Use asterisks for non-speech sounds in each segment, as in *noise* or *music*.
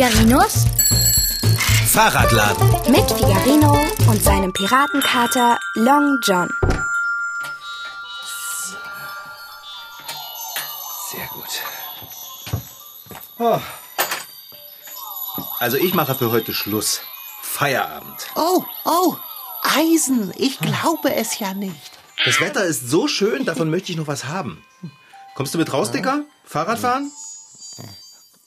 Figarinos Fahrradladen. mit Figarino und seinem Piratenkater Long John. Sehr gut. Oh. Also ich mache für heute Schluss. Feierabend. Oh, oh, Eisen, ich glaube es ja nicht. Das Wetter ist so schön, davon möchte ich noch was haben. Kommst du mit raus, Dicker? Fahrradfahren?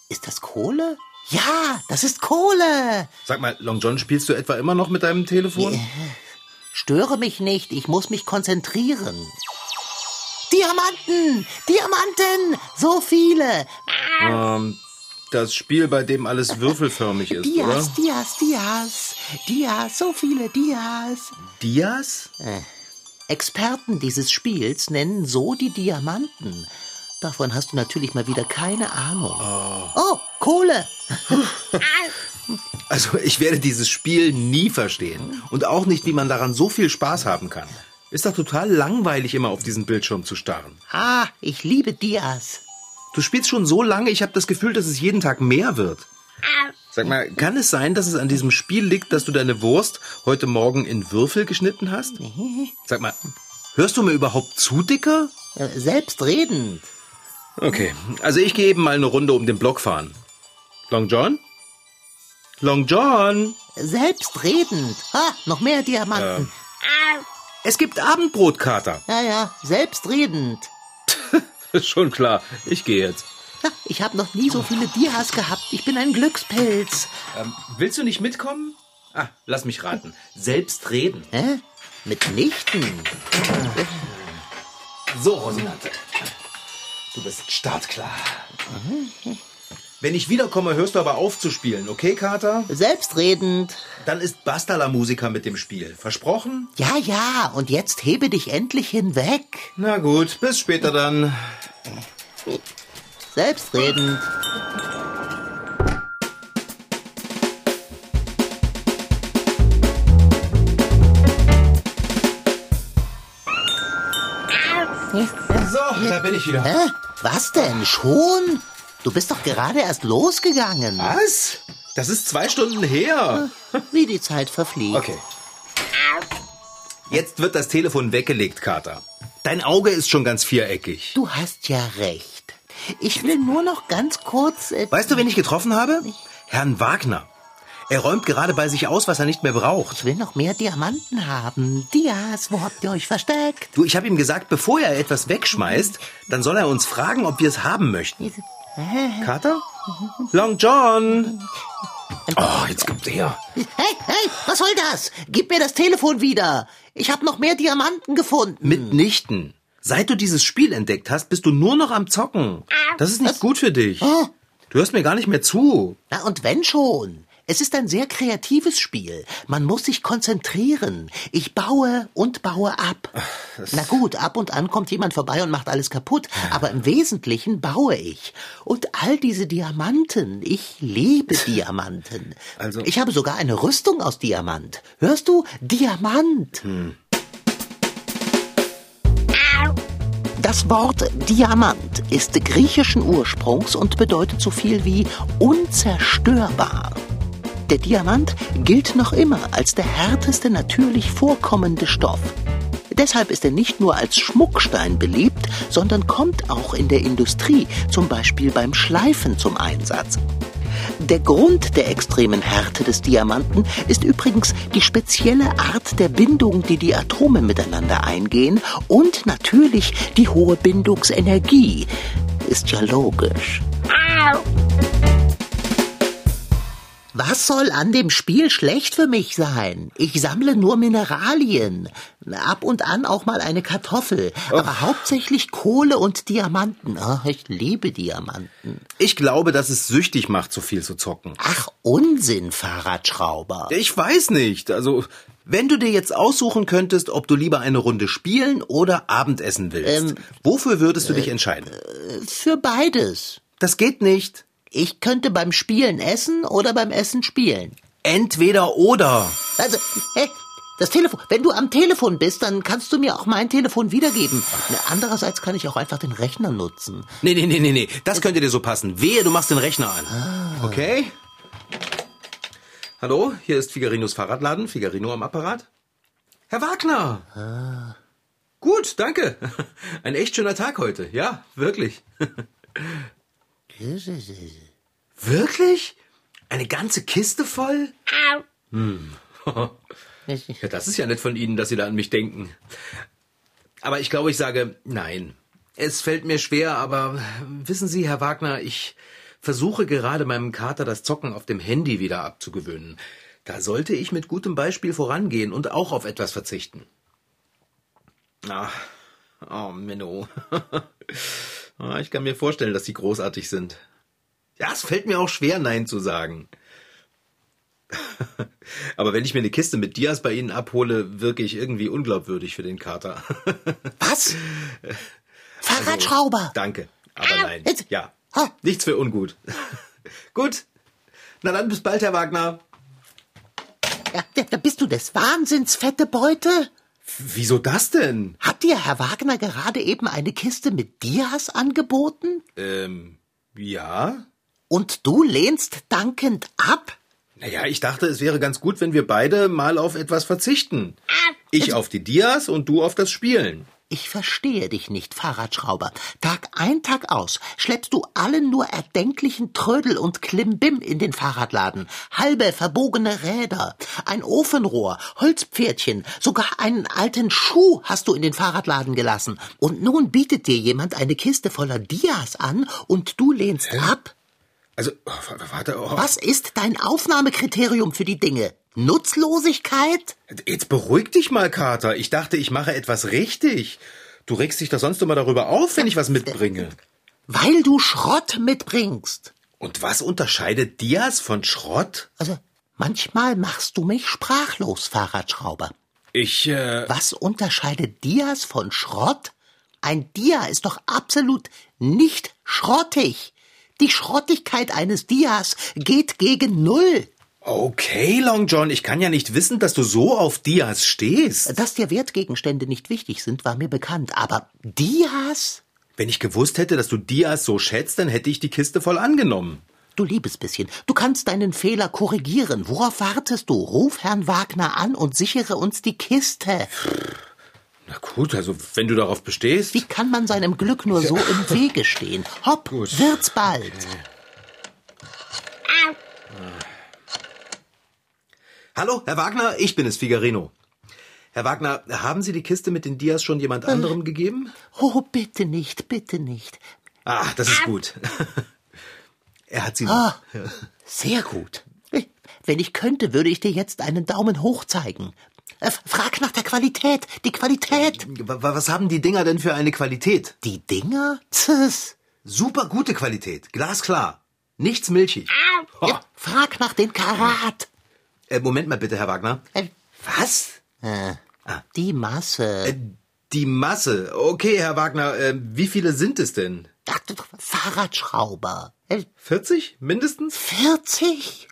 Ist das Kohle? Ja, das ist Kohle. Sag mal, Long John, spielst du etwa immer noch mit deinem Telefon? Störe mich nicht, ich muss mich konzentrieren. Diamanten, Diamanten, so viele. Ähm, das Spiel, bei dem alles würfelförmig ist, Dias, oder? Dias, Dias, Dias, so viele Dias. Dias? Experten dieses Spiels nennen so die Diamanten. Davon hast du natürlich mal wieder keine Ahnung. Oh, Kohle. *laughs* Also ich werde dieses Spiel nie verstehen. Und auch nicht, wie man daran so viel Spaß haben kann. Ist doch total langweilig, immer auf diesen Bildschirm zu starren. Ah, ich liebe Dias. Du spielst schon so lange, ich habe das Gefühl, dass es jeden Tag mehr wird. Sag mal, kann es sein, dass es an diesem Spiel liegt, dass du deine Wurst heute Morgen in Würfel geschnitten hast? Sag mal, hörst du mir überhaupt zu, Dicker? Äh, Selbstredend. Okay, also ich gehe eben mal eine Runde um den Block fahren. Long John? Long John? Selbstredend. Ha, noch mehr Diamanten. Es gibt Abendbrot, Kater. Ja, ja, selbstredend. *laughs* Ist schon klar. Ich gehe jetzt. Ich habe noch nie so viele Dias gehabt. Ich bin ein Glückspilz. Ähm, willst du nicht mitkommen? Ah, lass mich raten. Selbst reden. Hä? Mitnichten. So, Rosinante. Du bist startklar. Wenn ich wiederkomme, hörst du aber auf zu spielen, okay, Kater? Selbstredend. Dann ist Basta la Musiker mit dem Spiel. Versprochen? Ja, ja, und jetzt hebe dich endlich hinweg. Na gut, bis später dann. Selbstredend. So, da bin ich wieder. Hä? Was denn? Schon? Du bist doch gerade erst losgegangen. Was? Das ist zwei Stunden her. Wie die Zeit verfliegt. Okay. Jetzt wird das Telefon weggelegt, Kater. Dein Auge ist schon ganz viereckig. Du hast ja recht. Ich will nur noch ganz kurz. Äh, Weißt du, wen ich getroffen habe? Herrn Wagner. Er räumt gerade bei sich aus, was er nicht mehr braucht. ich will noch mehr Diamanten haben. Dias, wo habt ihr euch versteckt? Du, ich habe ihm gesagt, bevor er etwas wegschmeißt, dann soll er uns fragen, ob wir es haben möchten. Kater? Long John! Oh, jetzt kommt er. Hey, hey, was soll das? Gib mir das Telefon wieder. Ich habe noch mehr Diamanten gefunden. Mitnichten. Seit du dieses Spiel entdeckt hast, bist du nur noch am Zocken. Das ist nicht gut für dich. Oh. Du hörst mir gar nicht mehr zu. Na und wenn schon? Es ist ein sehr kreatives Spiel. Man muss sich konzentrieren. Ich baue und baue ab. Na gut, ab und an kommt jemand vorbei und macht alles kaputt, aber im Wesentlichen baue ich. Und all diese Diamanten, ich liebe Diamanten. Also- Ich habe sogar eine Rüstung aus Diamant. Hörst du? Diamant. Das Wort Diamant ist griechischen Ursprungs und bedeutet so viel wie unzerstörbar. Der Diamant gilt noch immer als der härteste natürlich vorkommende Stoff. Deshalb ist er nicht nur als Schmuckstein beliebt, sondern kommt auch in der Industrie, zum Beispiel beim Schleifen zum Einsatz. Der Grund der extremen Härte des Diamanten ist übrigens die spezielle Art der Bindung, die die Atome miteinander eingehen und natürlich die hohe Bindungsenergie. Ist ja logisch. Was soll an dem Spiel schlecht für mich sein? Ich sammle nur Mineralien. Ab und an auch mal eine Kartoffel. Aber hauptsächlich Kohle und Diamanten. Oh, ich liebe Diamanten. Ich glaube, dass es süchtig macht, so viel zu zocken. Ach, Unsinn, Fahrradschrauber. Ich weiß nicht. Also, wenn du dir jetzt aussuchen könntest, ob du lieber eine Runde spielen oder Abendessen willst, Ähm, wofür würdest du dich entscheiden? Für beides. Das geht nicht. Ich könnte beim Spielen essen oder beim Essen spielen. Entweder oder. Also, hey, das Telefon. Wenn du am Telefon bist, dann kannst du mir auch mein Telefon wiedergeben. Andererseits kann ich auch einfach den Rechner nutzen. Nee, nee, nee, nee, nee. Das könnte dir so passen. Wehe, du machst den Rechner an. Okay? Hallo, hier ist Figarinos Fahrradladen. Figarino am Apparat. Herr Wagner! Ah. Gut, danke. *laughs* Ein echt schöner Tag heute. Ja, wirklich. *laughs* wirklich? Eine ganze Kiste voll? Hm. *laughs* ja, das ist ja nett von Ihnen, dass Sie da an mich denken. Aber ich glaube, ich sage nein. Es fällt mir schwer, aber wissen Sie, Herr Wagner, ich versuche gerade meinem Kater das Zocken auf dem Handy wieder abzugewöhnen. Da sollte ich mit gutem Beispiel vorangehen und auch auf etwas verzichten. Ach, oh, Menno. *laughs* Ah, ich kann mir vorstellen, dass Sie großartig sind. Ja, es fällt mir auch schwer, Nein zu sagen. *laughs* Aber wenn ich mir eine Kiste mit Dias bei Ihnen abhole, wirke ich irgendwie unglaubwürdig für den Kater. *laughs* Was? Fahrradschrauber. Also, danke, aber nein. Ja, nichts für ungut. *laughs* Gut. Na dann bis bald, Herr Wagner. Ja, da bist du des Wahnsinns, fette Beute. Wieso das denn? Hat dir Herr Wagner gerade eben eine Kiste mit Dias angeboten? Ähm, ja. Und du lehnst dankend ab? Naja, ich dachte, es wäre ganz gut, wenn wir beide mal auf etwas verzichten. Ich auf die Dias und du auf das Spielen. Ich verstehe dich nicht, Fahrradschrauber. Tag ein, Tag aus schleppst du allen nur erdenklichen Trödel und Klimbim in den Fahrradladen. Halbe verbogene Räder, ein Ofenrohr, Holzpferdchen, sogar einen alten Schuh hast du in den Fahrradladen gelassen. Und nun bietet dir jemand eine Kiste voller Dias an und du lehnst Hä? ab? Also, oh, warte. Oh. Was ist dein Aufnahmekriterium für die Dinge? Nutzlosigkeit? Jetzt beruhig dich mal, Kater. Ich dachte, ich mache etwas richtig. Du regst dich doch sonst immer darüber auf, wenn ich was mitbringe. Weil du Schrott mitbringst. Und was unterscheidet Dias von Schrott? Also, manchmal machst du mich sprachlos, Fahrradschrauber. Ich, äh. Was unterscheidet Dias von Schrott? Ein Dia ist doch absolut nicht schrottig. Die Schrottigkeit eines Dias geht gegen Null. Okay, Long John, ich kann ja nicht wissen, dass du so auf Dias stehst. Dass dir Wertgegenstände nicht wichtig sind, war mir bekannt. Aber Dias? Wenn ich gewusst hätte, dass du Dias so schätzt, dann hätte ich die Kiste voll angenommen. Du liebes bisschen, du kannst deinen Fehler korrigieren. Worauf wartest du? Ruf Herrn Wagner an und sichere uns die Kiste. Na gut, also wenn du darauf bestehst. Wie kann man seinem Glück nur so im Wege stehen? Hopp, gut. wird's bald. Okay. Hallo, Herr Wagner, ich bin es, Figarino. Herr Wagner, haben Sie die Kiste mit den Dias schon jemand anderem äh, gegeben? Oh, bitte nicht, bitte nicht. Ah, das ist gut. *laughs* er hat sie. Ah, sehr gut. Wenn ich könnte, würde ich dir jetzt einen Daumen hoch zeigen. Äh, frag nach der Qualität, die Qualität. Was haben die Dinger denn für eine Qualität? Die Dinger? Tss. Super gute Qualität, glasklar. Nichts milchig. Ja, frag nach den Karat. Äh, Moment mal bitte, Herr Wagner. Äh, Was? Äh, ah. Die Masse. Äh, die Masse. Okay, Herr Wagner, äh, wie viele sind es denn? Ach, Fahrradschrauber. 40 mindestens? 40?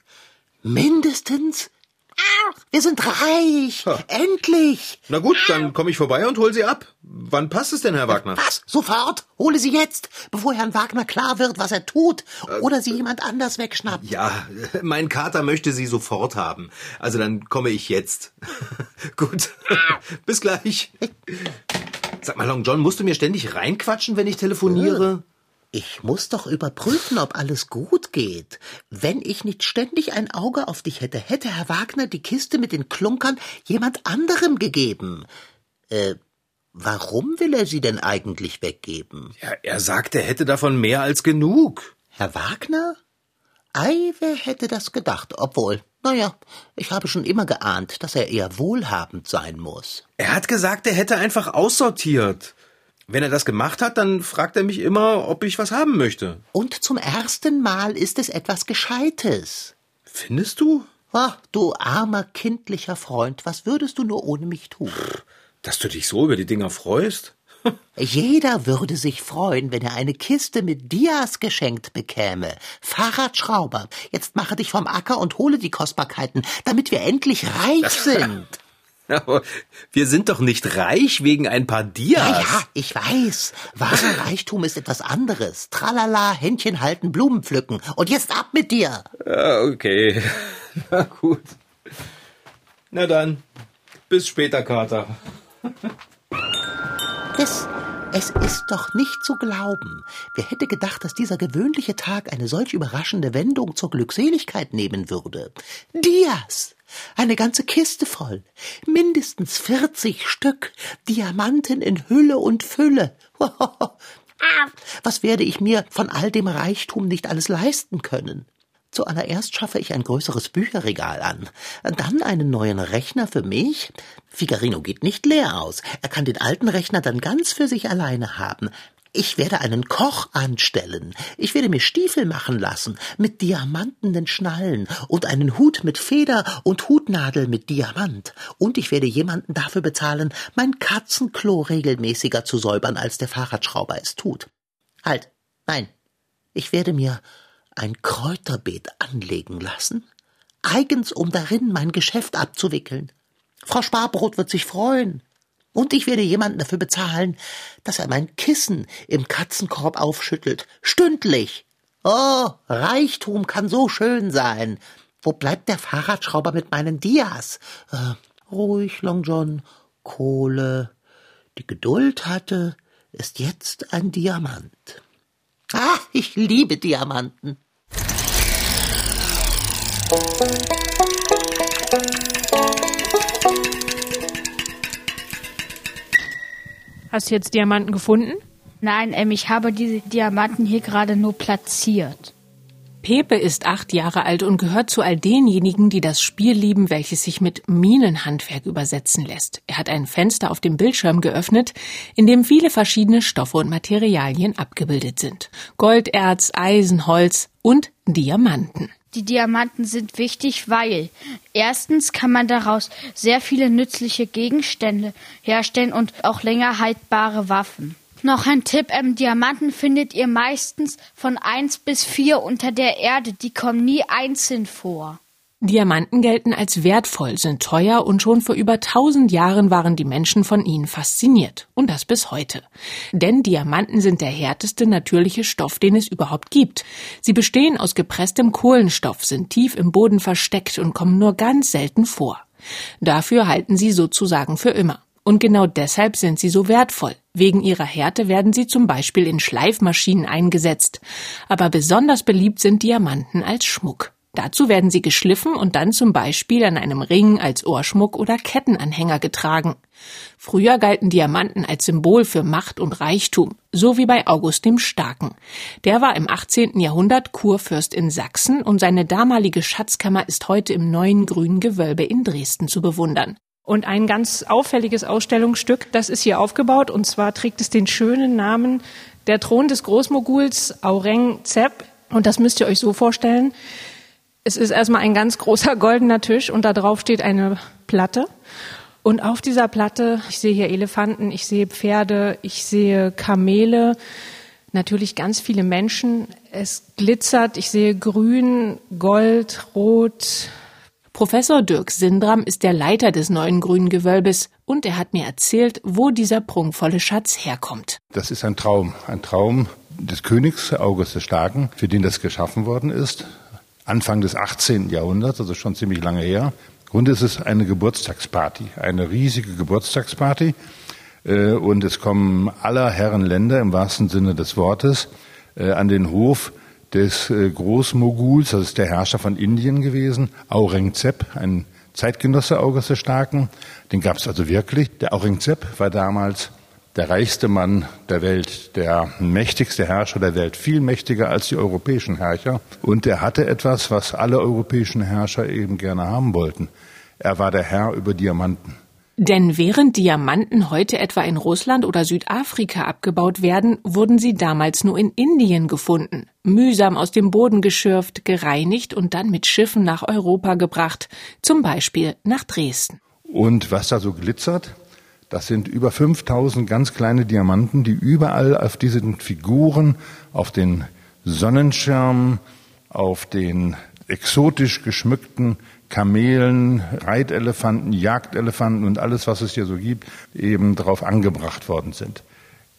Mindestens? Wir sind reich. Ha. Endlich. Na gut, dann komme ich vorbei und hol sie ab. Wann passt es denn, Herr Wagner? Was? Sofort. Hole sie jetzt, bevor Herrn Wagner klar wird, was er tut. Oder sie jemand anders wegschnappt. Ja, *laughs* mein Kater möchte sie sofort haben. Also dann komme ich jetzt. *laughs* gut. *laughs* Bis gleich. Sag mal, Long John, musst du mir ständig reinquatschen, wenn ich telefoniere? Ich muss doch überprüfen, ob alles gut geht. Wenn ich nicht ständig ein Auge auf dich hätte, hätte Herr Wagner die Kiste mit den Klunkern jemand anderem gegeben. Äh, warum will er sie denn eigentlich weggeben? Ja, er sagt, er hätte davon mehr als genug. Herr Wagner? Ei, wer hätte das gedacht? Obwohl, naja, ich habe schon immer geahnt, dass er eher wohlhabend sein muss. Er hat gesagt, er hätte einfach aussortiert. Wenn er das gemacht hat, dann fragt er mich immer, ob ich was haben möchte. Und zum ersten Mal ist es etwas Gescheites. Findest du? Ach, du armer kindlicher Freund, was würdest du nur ohne mich tun? Dass du dich so über die Dinger freust? *laughs* Jeder würde sich freuen, wenn er eine Kiste mit Dias geschenkt bekäme. Fahrradschrauber, jetzt mache dich vom Acker und hole die Kostbarkeiten, damit wir endlich reich sind. *laughs* Aber wir sind doch nicht reich wegen ein paar Dias. Ja, ja, ich weiß. Wahrer *laughs* Reichtum ist etwas anderes. Tralala, Händchen halten, Blumen pflücken. Und jetzt ab mit dir. Ja, okay. *laughs* Na gut. Na dann, bis später, Kater. *laughs* Es, es ist doch nicht zu glauben. Wer hätte gedacht, dass dieser gewöhnliche Tag eine solch überraschende Wendung zur Glückseligkeit nehmen würde? Dias! Eine ganze Kiste voll. Mindestens vierzig Stück. Diamanten in Hülle und Fülle. *laughs* Was werde ich mir von all dem Reichtum nicht alles leisten können? Zuallererst schaffe ich ein größeres Bücherregal an, dann einen neuen Rechner für mich. Figarino geht nicht leer aus. Er kann den alten Rechner dann ganz für sich alleine haben. Ich werde einen Koch anstellen. Ich werde mir Stiefel machen lassen mit diamantenen Schnallen und einen Hut mit Feder und Hutnadel mit Diamant. Und ich werde jemanden dafür bezahlen, mein Katzenklo regelmäßiger zu säubern, als der Fahrradschrauber es tut. Halt, nein. Ich werde mir ein Kräuterbeet anlegen lassen, eigens um darin mein Geschäft abzuwickeln. Frau Sparbrot wird sich freuen. Und ich werde jemanden dafür bezahlen, dass er mein Kissen im Katzenkorb aufschüttelt. Stündlich. Oh, Reichtum kann so schön sein. Wo bleibt der Fahrradschrauber mit meinen Dias? Äh, ruhig, Long John. Kohle. Die Geduld hatte, ist jetzt ein Diamant. Ah, ich liebe Diamanten. Hast du jetzt Diamanten gefunden? Nein, ähm, ich habe diese Diamanten hier gerade nur platziert. Pepe ist acht Jahre alt und gehört zu all denjenigen, die das Spiel lieben, welches sich mit Minenhandwerk übersetzen lässt. Er hat ein Fenster auf dem Bildschirm geöffnet, in dem viele verschiedene Stoffe und Materialien abgebildet sind. Golderz, Eisen, Holz und Diamanten. Die Diamanten sind wichtig, weil erstens kann man daraus sehr viele nützliche Gegenstände herstellen und auch länger haltbare Waffen. Noch ein Tipp, ähm, Diamanten findet ihr meistens von eins bis vier unter der Erde, die kommen nie einzeln vor. Diamanten gelten als wertvoll, sind teuer und schon vor über tausend Jahren waren die Menschen von ihnen fasziniert. Und das bis heute. Denn Diamanten sind der härteste natürliche Stoff, den es überhaupt gibt. Sie bestehen aus gepresstem Kohlenstoff, sind tief im Boden versteckt und kommen nur ganz selten vor. Dafür halten sie sozusagen für immer. Und genau deshalb sind sie so wertvoll. Wegen ihrer Härte werden sie zum Beispiel in Schleifmaschinen eingesetzt. Aber besonders beliebt sind Diamanten als Schmuck. Dazu werden sie geschliffen und dann zum Beispiel an einem Ring als Ohrschmuck oder Kettenanhänger getragen. Früher galten Diamanten als Symbol für Macht und Reichtum, so wie bei August dem Starken. Der war im 18. Jahrhundert Kurfürst in Sachsen und seine damalige Schatzkammer ist heute im neuen grünen Gewölbe in Dresden zu bewundern. Und ein ganz auffälliges Ausstellungsstück, das ist hier aufgebaut, und zwar trägt es den schönen Namen Der Thron des Großmoguls Aureng Zeb. Und das müsst ihr euch so vorstellen. Es ist erstmal ein ganz großer goldener Tisch und da drauf steht eine Platte. Und auf dieser Platte, ich sehe hier Elefanten, ich sehe Pferde, ich sehe Kamele, natürlich ganz viele Menschen. Es glitzert, ich sehe grün, gold, rot. Professor Dirk Sindram ist der Leiter des neuen grünen Gewölbes und er hat mir erzählt, wo dieser prunkvolle Schatz herkommt. Das ist ein Traum, ein Traum des Königs August des Starken, für den das geschaffen worden ist. Anfang des 18. Jahrhunderts, also schon ziemlich lange her. Grund ist es eine Geburtstagsparty, eine riesige Geburtstagsparty. Äh, und es kommen aller Herren Länder im wahrsten Sinne des Wortes äh, an den Hof des äh, Großmoguls, das ist der Herrscher von Indien gewesen, Aurangzeb, ein Zeitgenosse August des Starken. Den gab es also wirklich. Der Aurangzeb war damals der reichste Mann der Welt, der mächtigste Herrscher der Welt, viel mächtiger als die europäischen Herrscher. Und er hatte etwas, was alle europäischen Herrscher eben gerne haben wollten. Er war der Herr über Diamanten. Denn während Diamanten heute etwa in Russland oder Südafrika abgebaut werden, wurden sie damals nur in Indien gefunden, mühsam aus dem Boden geschürft, gereinigt und dann mit Schiffen nach Europa gebracht, zum Beispiel nach Dresden. Und was da so glitzert, das sind über 5000 ganz kleine Diamanten, die überall auf diesen Figuren, auf den Sonnenschirmen, auf den exotisch geschmückten Kamelen, Reitelefanten, Jagdelefanten und alles, was es hier so gibt, eben drauf angebracht worden sind.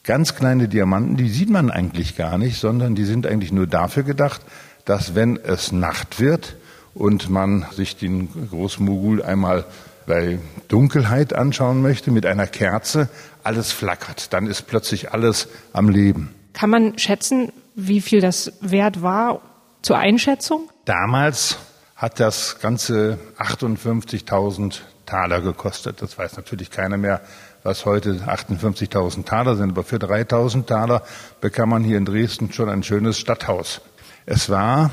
Ganz kleine Diamanten, die sieht man eigentlich gar nicht, sondern die sind eigentlich nur dafür gedacht, dass wenn es Nacht wird und man sich den Großmogul einmal bei Dunkelheit anschauen möchte mit einer Kerze, alles flackert. Dann ist plötzlich alles am Leben. Kann man schätzen, wie viel das wert war zur Einschätzung? Damals hat das Ganze 58.000 Taler gekostet. Das weiß natürlich keiner mehr, was heute 58.000 Taler sind. Aber für 3.000 Taler bekam man hier in Dresden schon ein schönes Stadthaus. Es war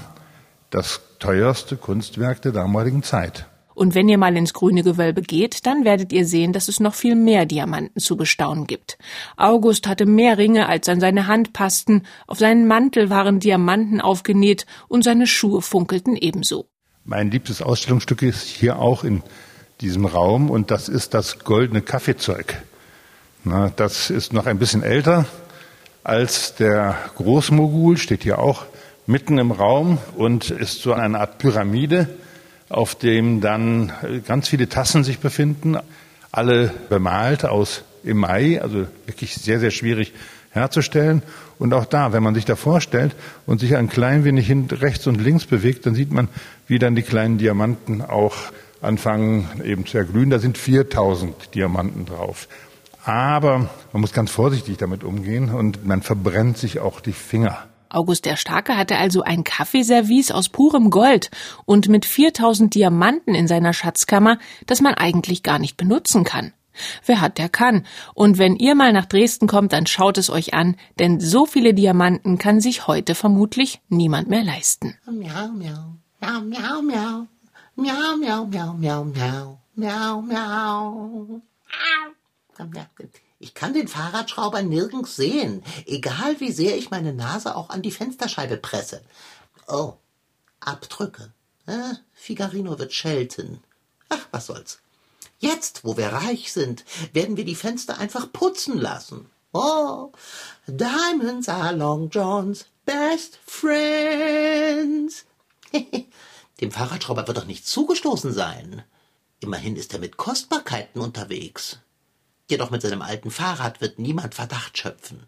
das teuerste Kunstwerk der damaligen Zeit. Und wenn ihr mal ins grüne Gewölbe geht, dann werdet ihr sehen, dass es noch viel mehr Diamanten zu bestaunen gibt. August hatte mehr Ringe, als an seine Hand passten, auf seinen Mantel waren Diamanten aufgenäht und seine Schuhe funkelten ebenso. Mein liebstes Ausstellungsstück ist hier auch in diesem Raum und das ist das goldene Kaffeezeug. Na, das ist noch ein bisschen älter als der Großmogul, steht hier auch mitten im Raum und ist so eine Art Pyramide auf dem dann ganz viele Tassen sich befinden, alle bemalt aus Mai, also wirklich sehr, sehr schwierig herzustellen. Und auch da, wenn man sich da vorstellt und sich ein klein wenig hin, rechts und links bewegt, dann sieht man, wie dann die kleinen Diamanten auch anfangen eben zu erglühen. Da sind 4000 Diamanten drauf. Aber man muss ganz vorsichtig damit umgehen und man verbrennt sich auch die Finger. August der Starke hatte also ein Kaffeeservice aus purem Gold und mit 4000 Diamanten in seiner Schatzkammer, das man eigentlich gar nicht benutzen kann. Wer hat, der kann. Und wenn ihr mal nach Dresden kommt, dann schaut es euch an, denn so viele Diamanten kann sich heute vermutlich niemand mehr leisten. Miau, miau, miau, miau, miau, miau, miau, miau, miau, miau, miau, miau. Ich kann den Fahrradschrauber nirgends sehen, egal wie sehr ich meine Nase auch an die Fensterscheibe presse. Oh, Abdrücke. Äh, Figarino wird schelten. Ach, was soll's. Jetzt, wo wir reich sind, werden wir die Fenster einfach putzen lassen. Oh, Diamonds are Long John's best friends. *laughs* Dem Fahrradschrauber wird doch nicht zugestoßen sein. Immerhin ist er mit Kostbarkeiten unterwegs. Jedoch mit seinem alten Fahrrad wird niemand Verdacht schöpfen.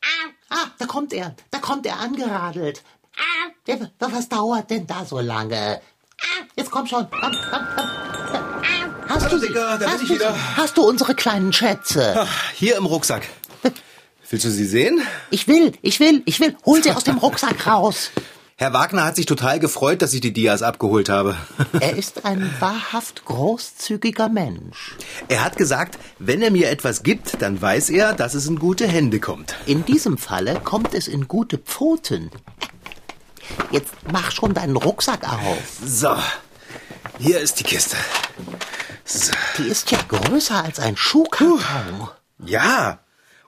Ah, ah, da kommt er, da kommt er angeradelt. Ah, was dauert denn da so lange? Ah, jetzt komm schon, komm, komm, komm. Ah, hast Hallo, du Digga, da bin ich wieder. Hast du unsere kleinen Schätze? Ach, hier im Rucksack. *laughs* Willst du sie sehen? Ich will, ich will, ich will. Hol sie aus dem Rucksack raus. *laughs* Herr Wagner hat sich total gefreut, dass ich die Dias abgeholt habe. *laughs* Er ist ein wahrhaft großzügiger Mensch. Er hat gesagt, wenn er mir etwas gibt, dann weiß er, dass es in gute Hände kommt. In diesem Falle kommt es in gute Pfoten. Jetzt mach schon deinen Rucksack auf. So, hier ist die Kiste. So. Die ist ja größer als ein Schuhkarton. Ja,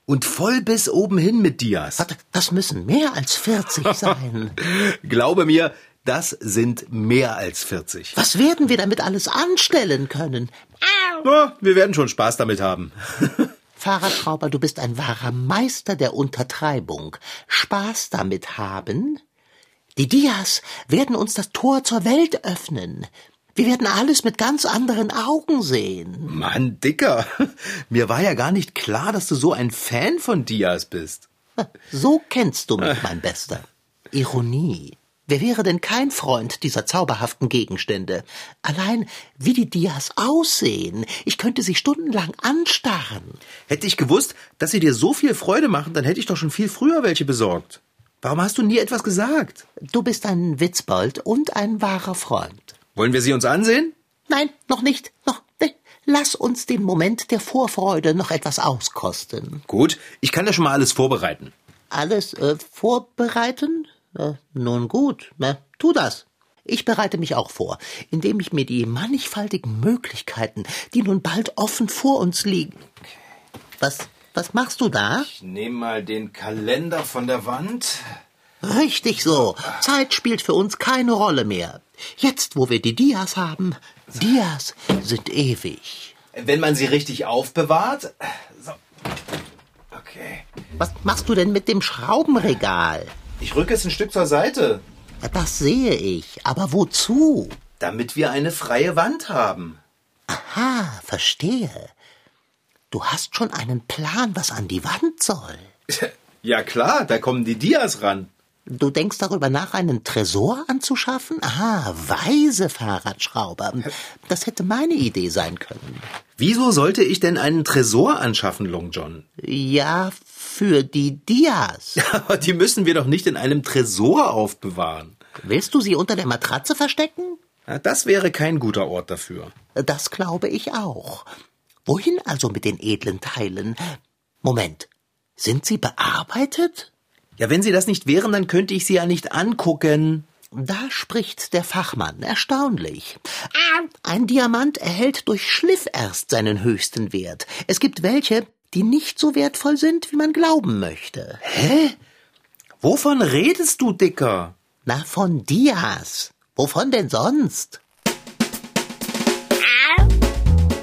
und voll bis oben hin mit Dias. Das müssen mehr als 40 *laughs* sein. Glaube mir, das sind mehr als 40. Was werden wir damit alles anstellen können? Na, wir werden schon Spaß damit haben. *laughs* Fahrradschrauber, du bist ein wahrer Meister der Untertreibung. Spaß damit haben? Die Dias werden uns das Tor zur Welt öffnen. Wir werden alles mit ganz anderen Augen sehen. Mann, Dicker, *laughs* mir war ja gar nicht klar, dass du so ein Fan von Dias bist. *laughs* So kennst du mich, mein Bester. Ironie. Wer wäre denn kein Freund dieser zauberhaften Gegenstände? Allein wie die Dias aussehen, ich könnte sie stundenlang anstarren. Hätte ich gewusst, dass sie dir so viel Freude machen, dann hätte ich doch schon viel früher welche besorgt. Warum hast du nie etwas gesagt? Du bist ein Witzbold und ein wahrer Freund. Wollen wir sie uns ansehen? Nein, noch nicht. Noch. Lass uns den Moment der Vorfreude noch etwas auskosten. Gut, ich kann ja schon mal alles vorbereiten. Alles äh, vorbereiten? Äh, nun gut, na, tu das. Ich bereite mich auch vor, indem ich mir die mannigfaltigen Möglichkeiten, die nun bald offen vor uns liegen. Was, was machst du da? Ich nehme mal den Kalender von der Wand. Richtig so. Zeit spielt für uns keine Rolle mehr. Jetzt, wo wir die Dias haben, Dias sind ewig. Wenn man sie richtig aufbewahrt. So. Okay. Was machst du denn mit dem Schraubenregal? Ich rücke es ein Stück zur Seite. Das sehe ich. Aber wozu? Damit wir eine freie Wand haben. Aha, verstehe. Du hast schon einen Plan, was an die Wand soll. *laughs* Ja klar, da kommen die Dias ran. Du denkst darüber nach, einen Tresor anzuschaffen? Aha, weise Fahrradschrauber. Das hätte meine Idee sein können. Wieso sollte ich denn einen Tresor anschaffen, Long John? Ja, für die Dias. *laughs* Aber die müssen wir doch nicht in einem Tresor aufbewahren. Willst du sie unter der Matratze verstecken? Na, das wäre kein guter Ort dafür. Das glaube ich auch. Wohin also mit den edlen Teilen? Moment, sind sie bearbeitet? Ja, wenn sie das nicht wären, dann könnte ich sie ja nicht angucken. Da spricht der Fachmann. Erstaunlich. Ein Diamant erhält durch Schliff erst seinen höchsten Wert. Es gibt welche, die nicht so wertvoll sind, wie man glauben möchte. Hä? Wovon redest du, Dicker? Na, von Dias. Wovon denn sonst?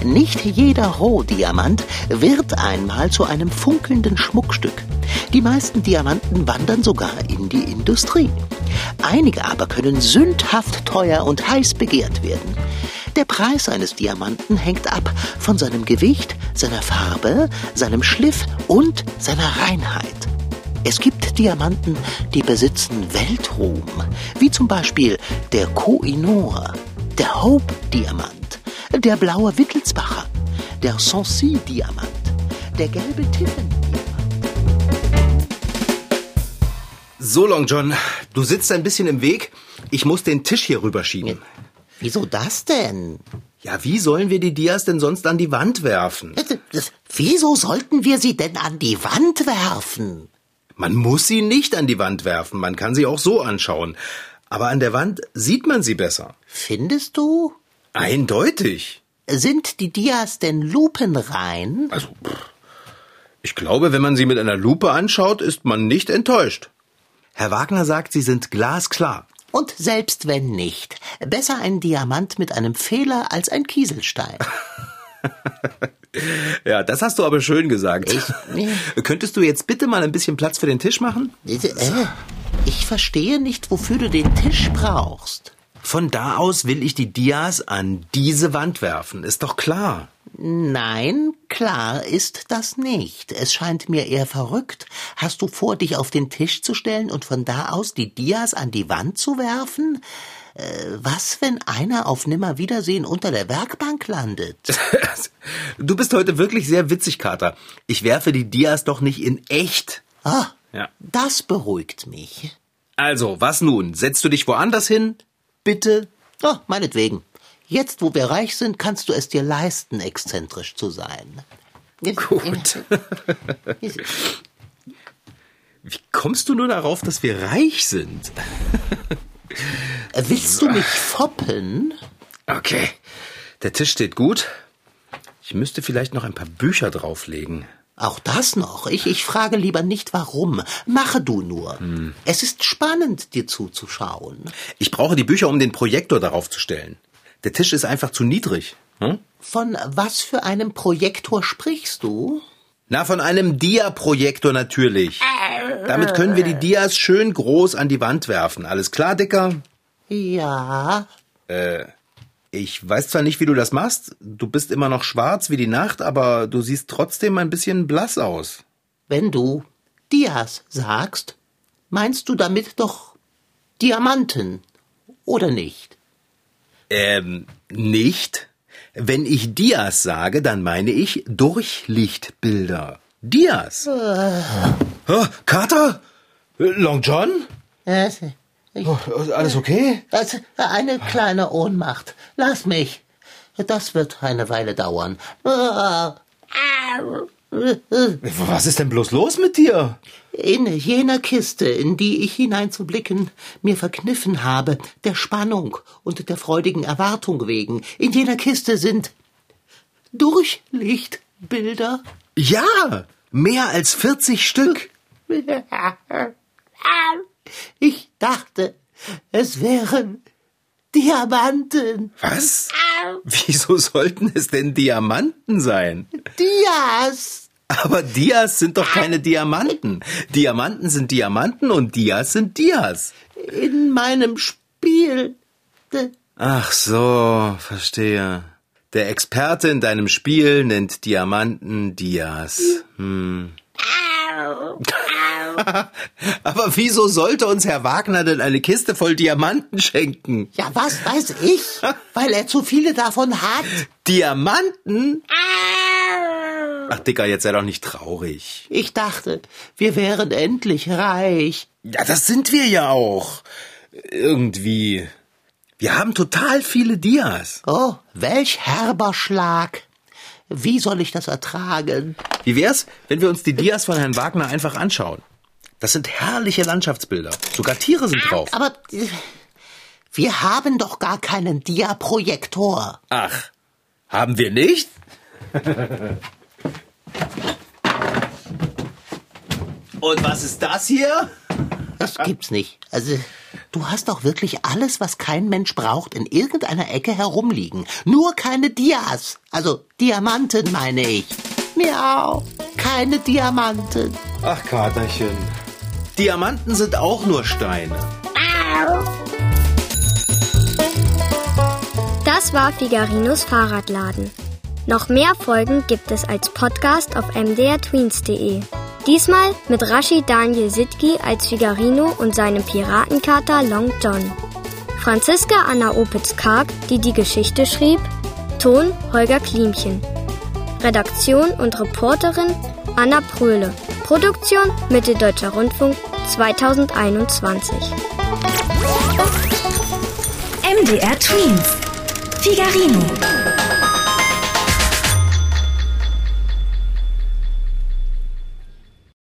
Nicht jeder Rohdiamant wird einmal zu einem funkelnden Schmuckstück. Die meisten Diamanten wandern sogar in die Industrie. Einige aber können sündhaft teuer und heiß begehrt werden. Der Preis eines Diamanten hängt ab von seinem Gewicht, seiner Farbe, seinem Schliff und seiner Reinheit. Es gibt Diamanten, die besitzen Weltruhm, wie zum Beispiel der Koh-i-Noor, der Hope-Diamant, der blaue Wittelsbacher, der Sancy-Diamant, der gelbe Tiffin-Diamant. So, Long John, du sitzt ein bisschen im Weg. Ich muss den Tisch hier rüberschieben. Wieso das denn? Ja, wie sollen wir die Dias denn sonst an die Wand werfen? Wieso sollten wir sie denn an die Wand werfen? Man muss sie nicht an die Wand werfen, man kann sie auch so anschauen. Aber an der Wand sieht man sie besser. Findest du? Eindeutig. Sind die Dias denn lupenrein? Also, ich glaube, wenn man sie mit einer Lupe anschaut, ist man nicht enttäuscht. Herr Wagner sagt, sie sind glasklar. Und selbst wenn nicht, besser ein Diamant mit einem Fehler als ein Kieselstein. *laughs* ja, das hast du aber schön gesagt. Ich. Könntest du jetzt bitte mal ein bisschen Platz für den Tisch machen? Äh, ich verstehe nicht, wofür du den Tisch brauchst. Von da aus will ich die Dias an diese Wand werfen, ist doch klar. Nein, klar ist das nicht. Es scheint mir eher verrückt. Hast du vor, dich auf den Tisch zu stellen und von da aus die Dias an die Wand zu werfen? Äh, was, wenn einer auf Nimmerwiedersehen unter der Werkbank landet? *laughs* du bist heute wirklich sehr witzig, Kater. Ich werfe die Dias doch nicht in echt. Ah, ja. das beruhigt mich. Also, was nun? Setzt du dich woanders hin? Bitte? Oh, meinetwegen. Jetzt, wo wir reich sind, kannst du es dir leisten, exzentrisch zu sein. Gut. Wie kommst du nur darauf, dass wir reich sind? Willst du mich foppen? Okay. Der Tisch steht gut. Ich müsste vielleicht noch ein paar Bücher drauflegen. Auch das noch. Ich, ich frage lieber nicht warum. Mache du nur. Hm. Es ist spannend, dir zuzuschauen. Ich brauche die Bücher, um den Projektor darauf zu stellen. Der Tisch ist einfach zu niedrig. Hm? Von was für einem Projektor sprichst du? Na, von einem Dia-Projektor natürlich. Damit können wir die Dias schön groß an die Wand werfen. Alles klar, Dicker? Ja. Äh, ich weiß zwar nicht, wie du das machst. Du bist immer noch schwarz wie die Nacht, aber du siehst trotzdem ein bisschen blass aus. Wenn du Dias sagst, meinst du damit doch Diamanten, oder nicht? Ähm, nicht? Wenn ich Dias sage, dann meine ich Durchlichtbilder. Dias. Äh. Oh, Kater? Long John? Äh, ich, oh, alles okay? Das, eine kleine Ohnmacht. Lass mich. Das wird eine Weile dauern. Was ist denn bloß los mit dir? In jener Kiste, in die ich hineinzublicken mir verkniffen habe, der Spannung und der freudigen Erwartung wegen, in jener Kiste sind Durchlichtbilder. Ja, mehr als 40 Stück. *laughs* Ich dachte, es wären Diamanten. Was? Wieso sollten es denn Diamanten sein? Dias. Aber Dias sind doch keine Diamanten. Diamanten sind Diamanten und Dias sind Dias. In meinem Spiel. Ach so, verstehe. Der Experte in deinem Spiel nennt Diamanten Dias. Hm. *laughs* Aber wieso sollte uns Herr Wagner denn eine Kiste voll Diamanten schenken? Ja, was weiß ich? Weil er zu viele davon hat. Diamanten? Ach, Dicker, jetzt sei doch nicht traurig. Ich dachte, wir wären endlich reich. Ja, das sind wir ja auch. Irgendwie. Wir haben total viele Dias. Oh, welch herber Schlag. Wie soll ich das ertragen? Wie wär's, wenn wir uns die Dias von Herrn Wagner einfach anschauen? Das sind herrliche Landschaftsbilder. Sogar Tiere sind drauf. Aber wir haben doch gar keinen Diaprojektor. Ach, haben wir nicht? Und was ist das hier? Das gibt's nicht. Also, du hast doch wirklich alles, was kein Mensch braucht, in irgendeiner Ecke herumliegen. Nur keine Dias. Also, Diamanten meine ich. Miau. Keine Diamanten. Ach, Katerchen. Diamanten sind auch nur Steine. Das war Figarinos Fahrradladen. Noch mehr Folgen gibt es als Podcast auf mdrtweens.de. Diesmal mit Rashid Daniel Sitki als Figarino und seinem Piratenkater Long John. Franziska Anna Opitz-Karg, die die Geschichte schrieb. Ton Holger Klimchen. Redaktion und Reporterin Anna Pröhle. Produktion Mitteldeutscher Rundfunk 2021. MDR Twins. Figarino.